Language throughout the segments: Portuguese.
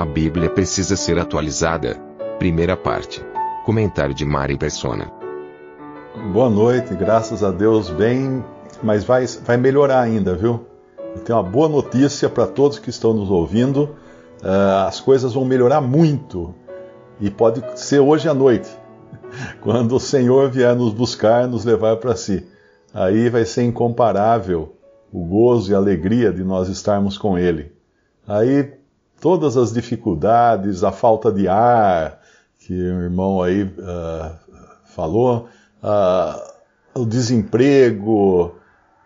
A Bíblia precisa ser atualizada. Primeira parte. Comentário de Mari Persona. Boa noite, graças a Deus, bem, mas vai, vai melhorar ainda, viu? Tenho uma boa notícia para todos que estão nos ouvindo. Uh, as coisas vão melhorar muito e pode ser hoje à noite, quando o Senhor vier nos buscar, nos levar para si. Aí vai ser incomparável o gozo e a alegria de nós estarmos com Ele. Aí todas as dificuldades, a falta de ar, que o irmão aí uh, falou, uh, o desemprego,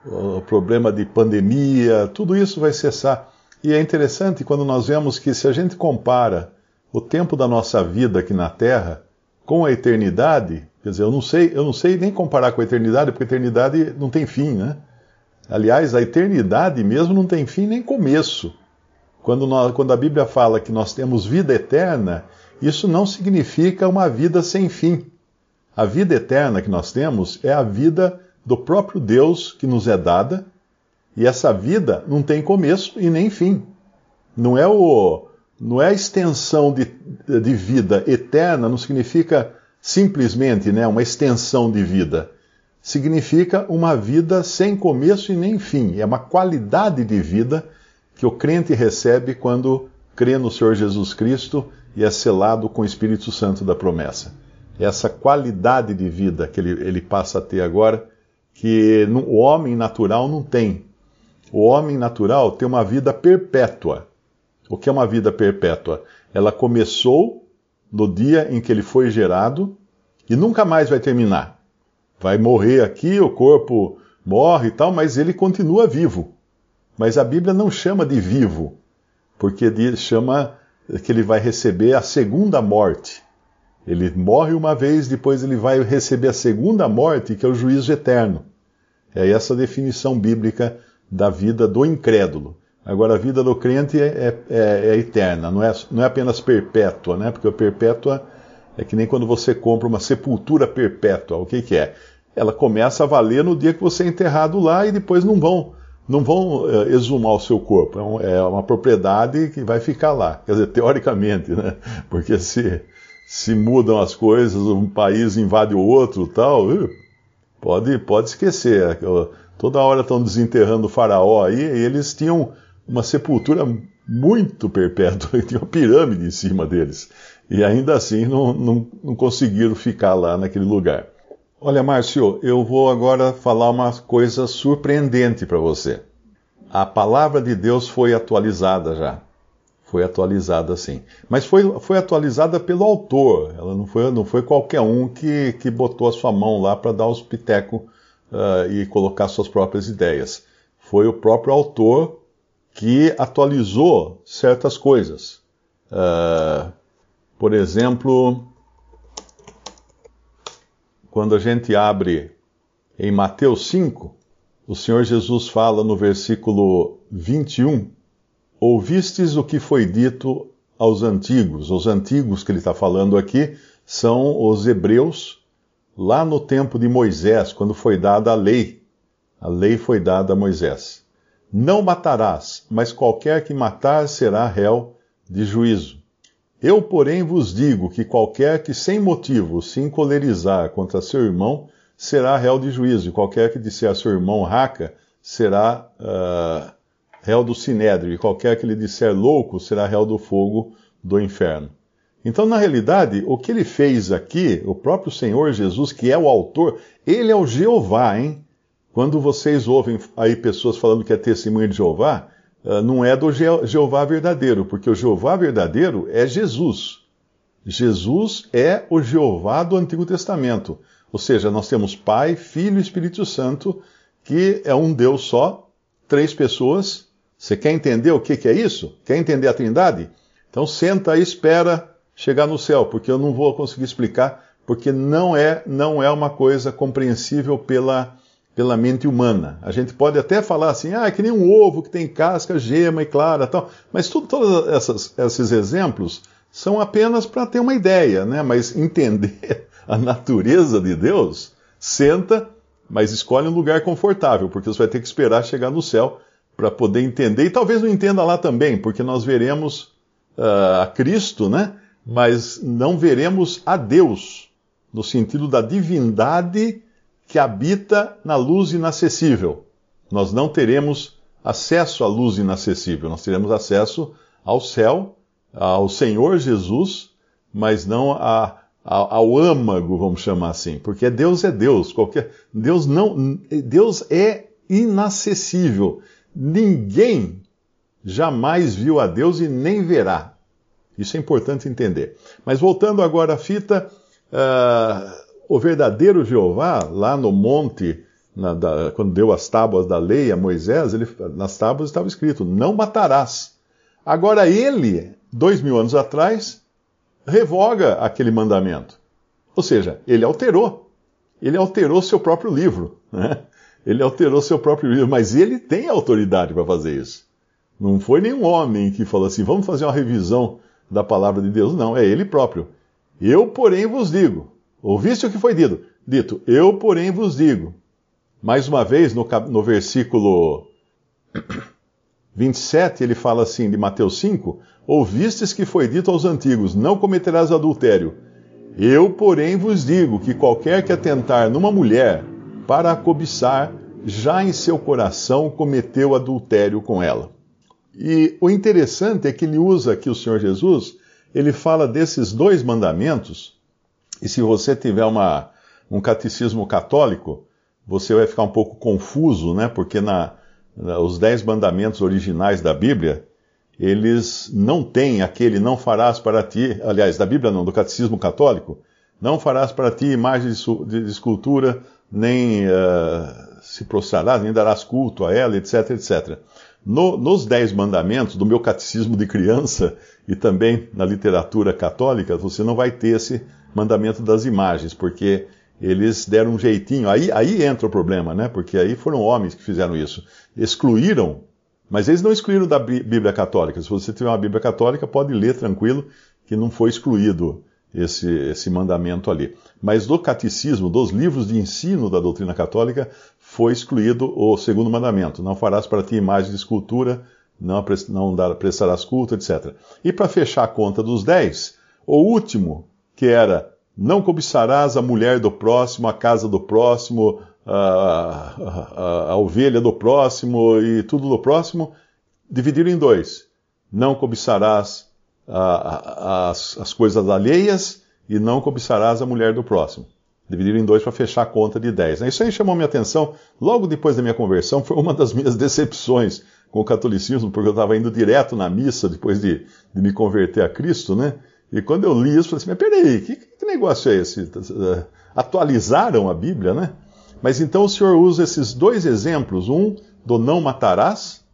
o problema de pandemia, tudo isso vai cessar. E é interessante quando nós vemos que se a gente compara o tempo da nossa vida aqui na Terra com a eternidade, quer dizer, eu não sei, eu não sei nem comparar com a eternidade, porque a eternidade não tem fim, né? Aliás, a eternidade mesmo não tem fim nem começo. Quando, nós, quando a Bíblia fala que nós temos vida eterna, isso não significa uma vida sem fim. A vida eterna que nós temos é a vida do próprio Deus que nos é dada, e essa vida não tem começo e nem fim. Não é o não é a extensão de, de vida eterna, não significa simplesmente né, uma extensão de vida. Significa uma vida sem começo e nem fim. É uma qualidade de vida que o crente recebe quando crê no Senhor Jesus Cristo e é selado com o Espírito Santo da promessa. Essa qualidade de vida que ele, ele passa a ter agora que o homem natural não tem. O homem natural tem uma vida perpétua. O que é uma vida perpétua? Ela começou no dia em que ele foi gerado e nunca mais vai terminar. Vai morrer aqui, o corpo morre e tal, mas ele continua vivo. Mas a Bíblia não chama de vivo, porque chama que ele vai receber a segunda morte. Ele morre uma vez, depois ele vai receber a segunda morte, que é o juízo eterno. É essa a definição bíblica da vida do incrédulo. Agora, a vida do crente é, é, é, eterna, não é, não é apenas perpétua, né? Porque a perpétua é que nem quando você compra uma sepultura perpétua. O que, que é? Ela começa a valer no dia que você é enterrado lá e depois não vão não vão é, exumar o seu corpo. É, é, uma propriedade que vai ficar lá. Quer dizer, teoricamente, né? Porque se se mudam as coisas, um país invade o outro tal, pode, pode esquecer. Toda hora estão desenterrando o faraó aí, e eles tinham uma sepultura muito perpétua, tinha uma pirâmide em cima deles. E ainda assim não, não, não conseguiram ficar lá naquele lugar. Olha, Márcio, eu vou agora falar uma coisa surpreendente para você. A palavra de Deus foi atualizada já foi atualizada sim. Mas foi, foi atualizada pelo autor, ela não foi, não foi qualquer um que, que botou a sua mão lá para dar os pitecos uh, e colocar suas próprias ideias. Foi o próprio autor que atualizou certas coisas. Uh, por exemplo, quando a gente abre em Mateus 5, o Senhor Jesus fala no versículo 21 Ouvistes o que foi dito aos antigos. Os antigos que ele está falando aqui são os hebreus, lá no tempo de Moisés, quando foi dada a lei. A lei foi dada a Moisés. Não matarás, mas qualquer que matar será réu de juízo. Eu, porém, vos digo que qualquer que sem motivo se encolerizar contra seu irmão será réu de juízo, e qualquer que disser a seu irmão raca será uh, réu do sinédrio, e qualquer que lhe disser louco será réu do fogo do inferno. Então, na realidade, o que ele fez aqui, o próprio Senhor Jesus, que é o autor, ele é o Jeová, hein? Quando vocês ouvem aí pessoas falando que é testemunha de Jeová, não é do Jeová verdadeiro, porque o Jeová verdadeiro é Jesus. Jesus é o Jeová do Antigo Testamento. Ou seja, nós temos Pai, Filho e Espírito Santo, que é um Deus só, três pessoas, Você quer entender o que, que é isso? Quer entender a Trindade? Então senta e espera chegar no céu, porque eu não vou conseguir explicar, porque não é, não é uma coisa compreensível pela, pela mente humana. A gente pode até falar assim, ah, é que nem um ovo que tem casca, gema e clara, tal. Mas tudo, todos essas, esses exemplos são apenas para ter uma ideia, né? Mas entender a natureza de Deus, senta, mas escolhe um lugar confortável, porque você vai ter que esperar chegar no céu para poder entender. E talvez não entenda lá também, porque nós veremos uh, a Cristo, né? Mas não veremos a Deus, no sentido da divindade que habita na luz inacessível. Nós não teremos acesso à luz inacessível, nós teremos acesso ao céu, ao Senhor Jesus, mas não a, a, ao âmago, vamos chamar assim, porque Deus é Deus, qualquer Deus não, Deus é inacessível. Ninguém jamais viu a Deus e nem verá. Isso é importante entender. Mas voltando agora à fita, uh, o verdadeiro Jeová, lá no monte, na, da, quando deu as tábuas da lei a Moisés, ele, nas tábuas estava escrito: Não matarás. Agora ele, dois mil anos atrás, revoga aquele mandamento. Ou seja, ele alterou. Ele alterou seu próprio livro. Né? Ele alterou seu próprio livro, mas ele tem autoridade para fazer isso. Não foi nenhum homem que falou assim: vamos fazer uma revisão da palavra de Deus. Não, é ele próprio. Eu, porém, vos digo. Ouviste o que foi dito? Dito, eu, porém, vos digo. Mais uma vez, no, no versículo 27, ele fala assim, de Mateus 5: Ouvistes que foi dito aos antigos: Não cometerás adultério. Eu, porém, vos digo que qualquer que atentar numa mulher para a cobiçar, já em seu coração cometeu adultério com ela. E o interessante é que ele usa aqui o Senhor Jesus, ele fala desses dois mandamentos, e se você tiver uma, um catecismo católico, você vai ficar um pouco confuso, né? Porque na, na, os dez mandamentos originais da Bíblia, eles não têm aquele não farás para ti, aliás, da Bíblia não, do catecismo católico, não farás para ti imagem de, de, de escultura, nem uh, se prostrarás, nem darás culto a ela, etc, etc. No, nos Dez Mandamentos, do meu catecismo de criança e também na literatura católica, você não vai ter esse mandamento das imagens, porque eles deram um jeitinho. Aí, aí entra o problema, né? Porque aí foram homens que fizeram isso. Excluíram, mas eles não excluíram da Bíblia Católica. Se você tiver uma Bíblia Católica, pode ler tranquilo, que não foi excluído esse, esse mandamento ali. Mas do catecismo, dos livros de ensino da doutrina católica, foi excluído o segundo mandamento: não farás para ti imagem de escultura, não, não prestarás culto, etc. E para fechar a conta dos dez, o último, que era não cobiçarás a mulher do próximo, a casa do próximo, a, a, a ovelha do próximo e tudo do próximo, dividiram em dois. Não cobiçarás as, as coisas alheias e não cobiçarás a mulher do próximo. Dividiram em dois para fechar a conta de dez. Isso aí chamou minha atenção logo depois da minha conversão. Foi uma das minhas decepções com o catolicismo, porque eu estava indo direto na missa depois de, de, me converter a Cristo, né? E quando eu li isso, falei assim: mas peraí, que, que negócio é esse? Atualizaram a Bíblia, né? Mas então o Senhor usa esses dois exemplos: um do não matarás,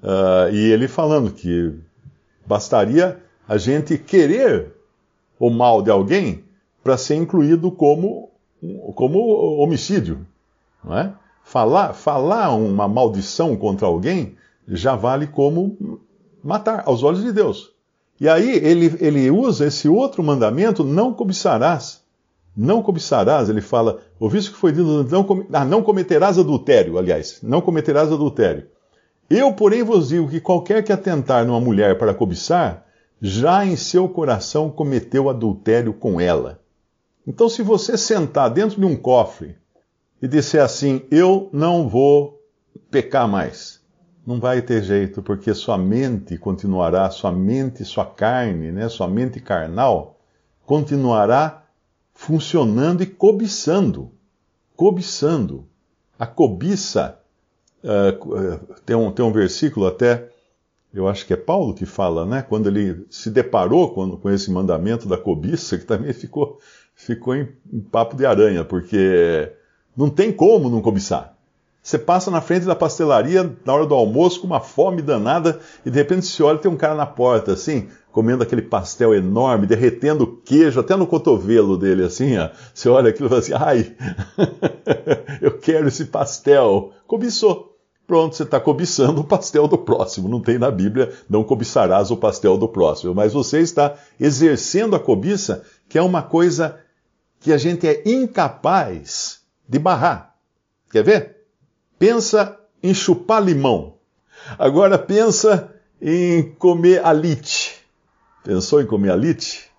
uh, e ele falando que bastaria a gente querer o mal de alguém para ser incluído como, como homicídio. Não é? falar, falar uma maldição contra alguém já vale como matar, aos olhos de Deus. E aí ele, ele usa esse outro mandamento, não cobiçarás. Não cobiçarás, ele fala, ouviste que foi dito, não, ah, não cometerás adultério, aliás, não cometerás adultério. Eu, porém, vos digo que qualquer que atentar numa mulher para cobiçar, já em seu coração cometeu adultério com ela. Então, se você sentar dentro de um cofre e disser assim: Eu não vou pecar mais, não vai ter jeito, porque sua mente continuará, sua mente, sua carne, né, sua mente carnal, continuará funcionando e cobiçando. Cobiçando. A cobiça, uh, tem, um, tem um versículo até eu acho que é Paulo que fala, né? Quando ele se deparou com, com esse mandamento da cobiça, que também ficou, ficou em, em, papo de aranha, porque não tem como não cobiçar. Você passa na frente da pastelaria na hora do almoço com uma fome danada e de repente se olha tem um cara na porta assim, comendo aquele pastel enorme, derretendo queijo até no cotovelo dele assim, ó. Você olha aquilo e fala assim: "Ai, eu quero esse pastel". Cobiçou. Pronto, você está cobiçando o pastel do próximo. Não tem na Bíblia, não cobiçarás o pastel do próximo. Mas você está exercendo a cobiça, que é uma coisa que a gente é incapaz de barrar. Quer ver? Pensa em chupar limão. Agora pensa em comer alite. Pensou em comer alite?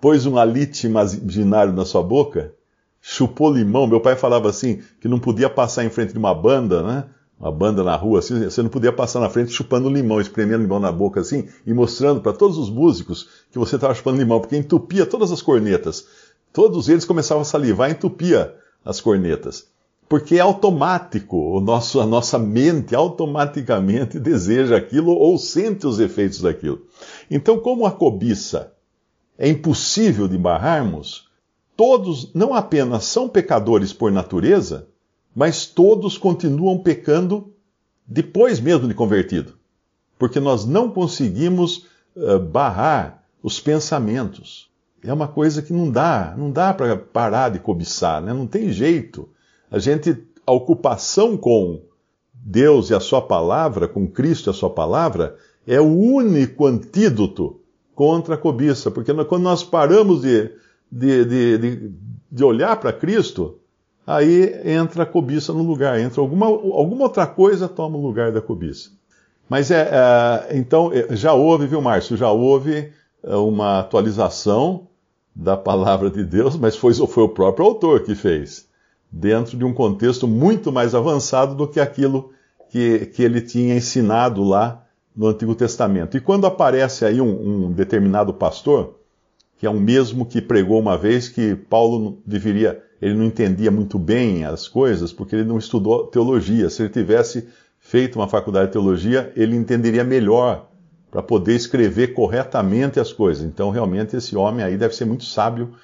Pôs um alite imaginário na sua boca? Chupou limão? Meu pai falava assim, que não podia passar em frente de uma banda, né? uma banda na rua, assim, você não podia passar na frente chupando limão, espremendo limão na boca assim, e mostrando para todos os músicos que você estava chupando limão, porque entupia todas as cornetas. Todos eles começavam a salivar entupia as cornetas. Porque é automático, o nosso, a nossa mente automaticamente deseja aquilo ou sente os efeitos daquilo. Então, como a cobiça é impossível de barrarmos, todos não apenas são pecadores por natureza, mas todos continuam pecando depois mesmo de convertido, porque nós não conseguimos uh, barrar os pensamentos. É uma coisa que não dá, não dá para parar de cobiçar, né? não tem jeito. A gente, a ocupação com Deus e a Sua palavra, com Cristo e a Sua palavra, é o único antídoto contra a cobiça, porque quando nós paramos de, de, de, de, de olhar para Cristo, aí entra a cobiça no lugar, entra alguma, alguma outra coisa toma o lugar da cobiça. Mas é, é então é, já houve, viu, Márcio? Já houve é, uma atualização da palavra de Deus, mas foi, foi o próprio autor que fez, dentro de um contexto muito mais avançado do que aquilo que, que ele tinha ensinado lá no Antigo Testamento. E quando aparece aí um, um determinado pastor, que é o mesmo que pregou uma vez que Paulo deveria ele não entendia muito bem as coisas porque ele não estudou teologia. Se ele tivesse feito uma faculdade de teologia, ele entenderia melhor para poder escrever corretamente as coisas. Então, realmente, esse homem aí deve ser muito sábio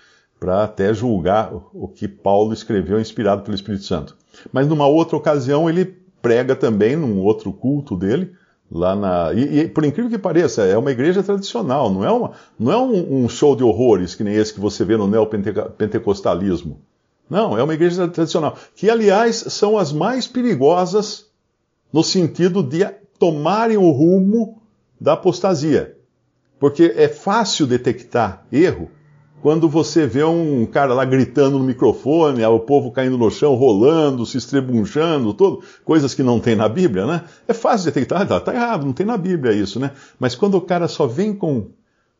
para até julgar o que Paulo escreveu inspirado pelo Espírito Santo. Mas numa outra ocasião, ele prega também num outro culto dele, lá na. E, e, por incrível que pareça, é uma igreja tradicional, não é, uma, não é um, um show de horrores que nem esse que você vê no neopentecostalismo. Não, é uma igreja tradicional. Que, aliás, são as mais perigosas no sentido de tomarem o rumo da apostasia. Porque é fácil detectar erro quando você vê um cara lá gritando no microfone, o povo caindo no chão, rolando, se estrebunchando, tudo, coisas que não tem na Bíblia, né? É fácil detectar, ah, tá, tá errado, não tem na Bíblia isso, né? Mas quando o cara só vem com,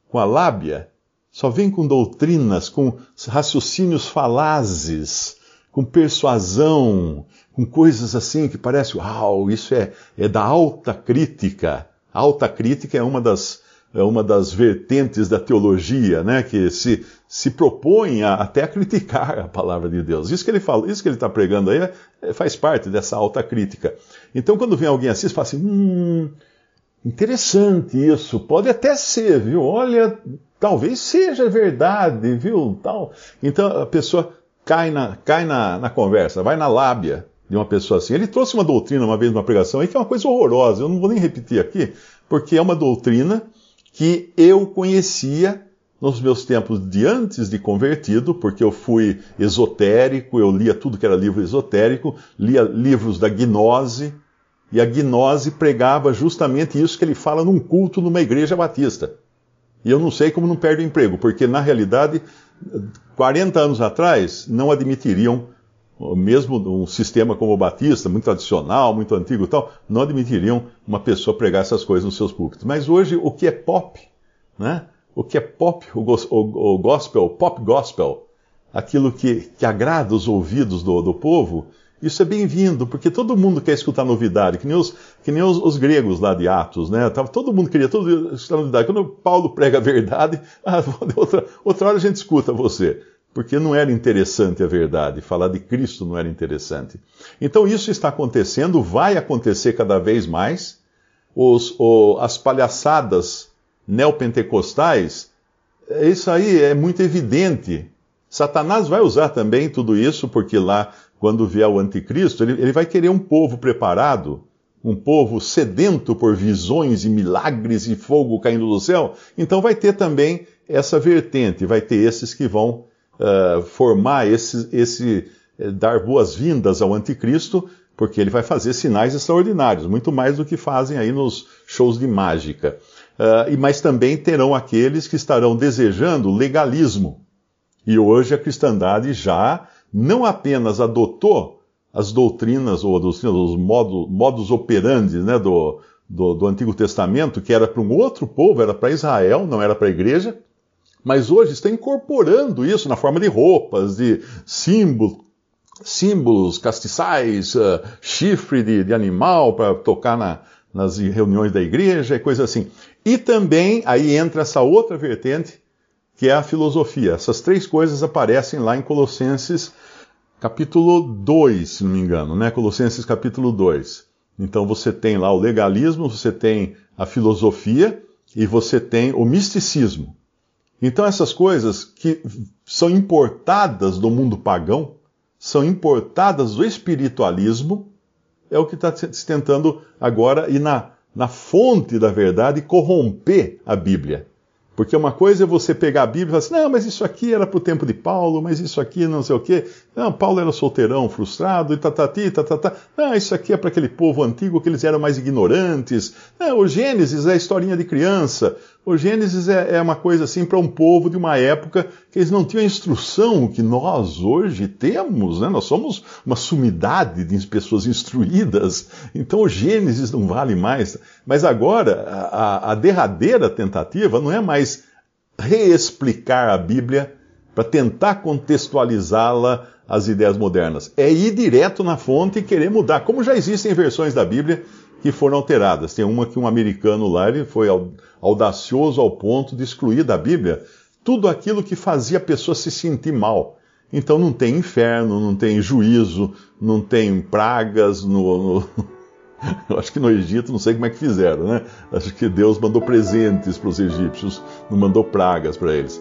com a lábia, só vem com doutrinas, com raciocínios falazes, com persuasão, com coisas assim que parece, uau, isso é, é da alta crítica. Alta crítica é uma das, uma das vertentes da teologia, né, que se, se propõe a, até a criticar a palavra de Deus. Isso que ele fala, isso que ele está pregando aí é, é, faz parte dessa alta crítica. Então, quando vem alguém assim, fala assim, hum, interessante isso, pode até ser, viu? Olha, Talvez seja verdade, viu? Tal. Então a pessoa cai na, cai na, na conversa, vai na lábia de uma pessoa assim. Ele trouxe uma doutrina uma vez numa pregação aí que é uma coisa horrorosa, eu não vou nem repetir aqui, porque é uma doutrina que eu conhecia nos meus tempos de antes de convertido, porque eu fui esotérico, eu lia tudo que era livro esotérico, lia livros da gnose, e a gnose pregava justamente isso que ele fala num culto numa igreja batista. E eu não sei como não perde o emprego, porque na realidade, 40 anos atrás, não admitiriam, mesmo um sistema como o Batista, muito tradicional, muito antigo e tal, não admitiriam uma pessoa pregar essas coisas nos seus púlpitos. Mas hoje, o que é pop, né? O que é pop, o, o, o gospel, pop gospel, aquilo que, que agrada os ouvidos do, do povo, isso é bem-vindo, porque todo mundo quer escutar novidade, que nem os, que nem os, os gregos lá de Atos, né? Todo mundo queria todo escutar novidade. Quando Paulo prega a verdade, ah, outra, outra hora a gente escuta você. Porque não era interessante a verdade, falar de Cristo não era interessante. Então isso está acontecendo, vai acontecer cada vez mais. Os, o, as palhaçadas neopentecostais, isso aí é muito evidente Satanás vai usar também tudo isso, porque lá, quando vier o anticristo, ele, ele vai querer um povo preparado, um povo sedento por visões e milagres e fogo caindo do céu. Então vai ter também essa vertente, vai ter esses que vão uh, formar esse, esse uh, dar boas-vindas ao anticristo, porque ele vai fazer sinais extraordinários, muito mais do que fazem aí nos shows de mágica. Uh, mas também terão aqueles que estarão desejando legalismo. E hoje a cristandade já não apenas adotou as doutrinas ou os modos, modus operandi né, do, do, do Antigo Testamento, que era para um outro povo, era para Israel, não era para a igreja, mas hoje está incorporando isso na forma de roupas, de símbolos, símbolos castiçais, uh, chifre de, de animal para tocar na, nas reuniões da igreja e coisa assim. E também aí entra essa outra vertente, que é a filosofia. Essas três coisas aparecem lá em Colossenses capítulo 2, se não me engano, né? Colossenses capítulo 2. Então você tem lá o legalismo, você tem a filosofia e você tem o misticismo. Então essas coisas que são importadas do mundo pagão, são importadas do espiritualismo, é o que está se tentando agora ir na, na fonte da verdade e corromper a Bíblia. Porque uma coisa é você pegar a Bíblia e falar assim, não, mas isso aqui era para o tempo de Paulo, mas isso aqui não sei o quê. Não, Paulo era solteirão, frustrado, e tatati, tatatá. Não, isso aqui é para aquele povo antigo que eles eram mais ignorantes. Não, o Gênesis é a historinha de criança. O Gênesis é, é uma coisa assim para um povo de uma época que eles não tinham a instrução que nós hoje temos, né? Nós somos uma sumidade de pessoas instruídas. Então o Gênesis não vale mais. Mas agora, a, a derradeira tentativa não é mais reexplicar a Bíblia para tentar contextualizá-la às ideias modernas. É ir direto na fonte e querer mudar, como já existem versões da Bíblia que foram alteradas. Tem uma que um americano lá ele foi audacioso ao ponto de excluir da Bíblia tudo aquilo que fazia a pessoa se sentir mal. Então não tem inferno, não tem juízo, não tem pragas no, no... Eu acho que no Egito, não sei como é que fizeram, né? Acho que Deus mandou presentes para os egípcios, não mandou pragas para eles.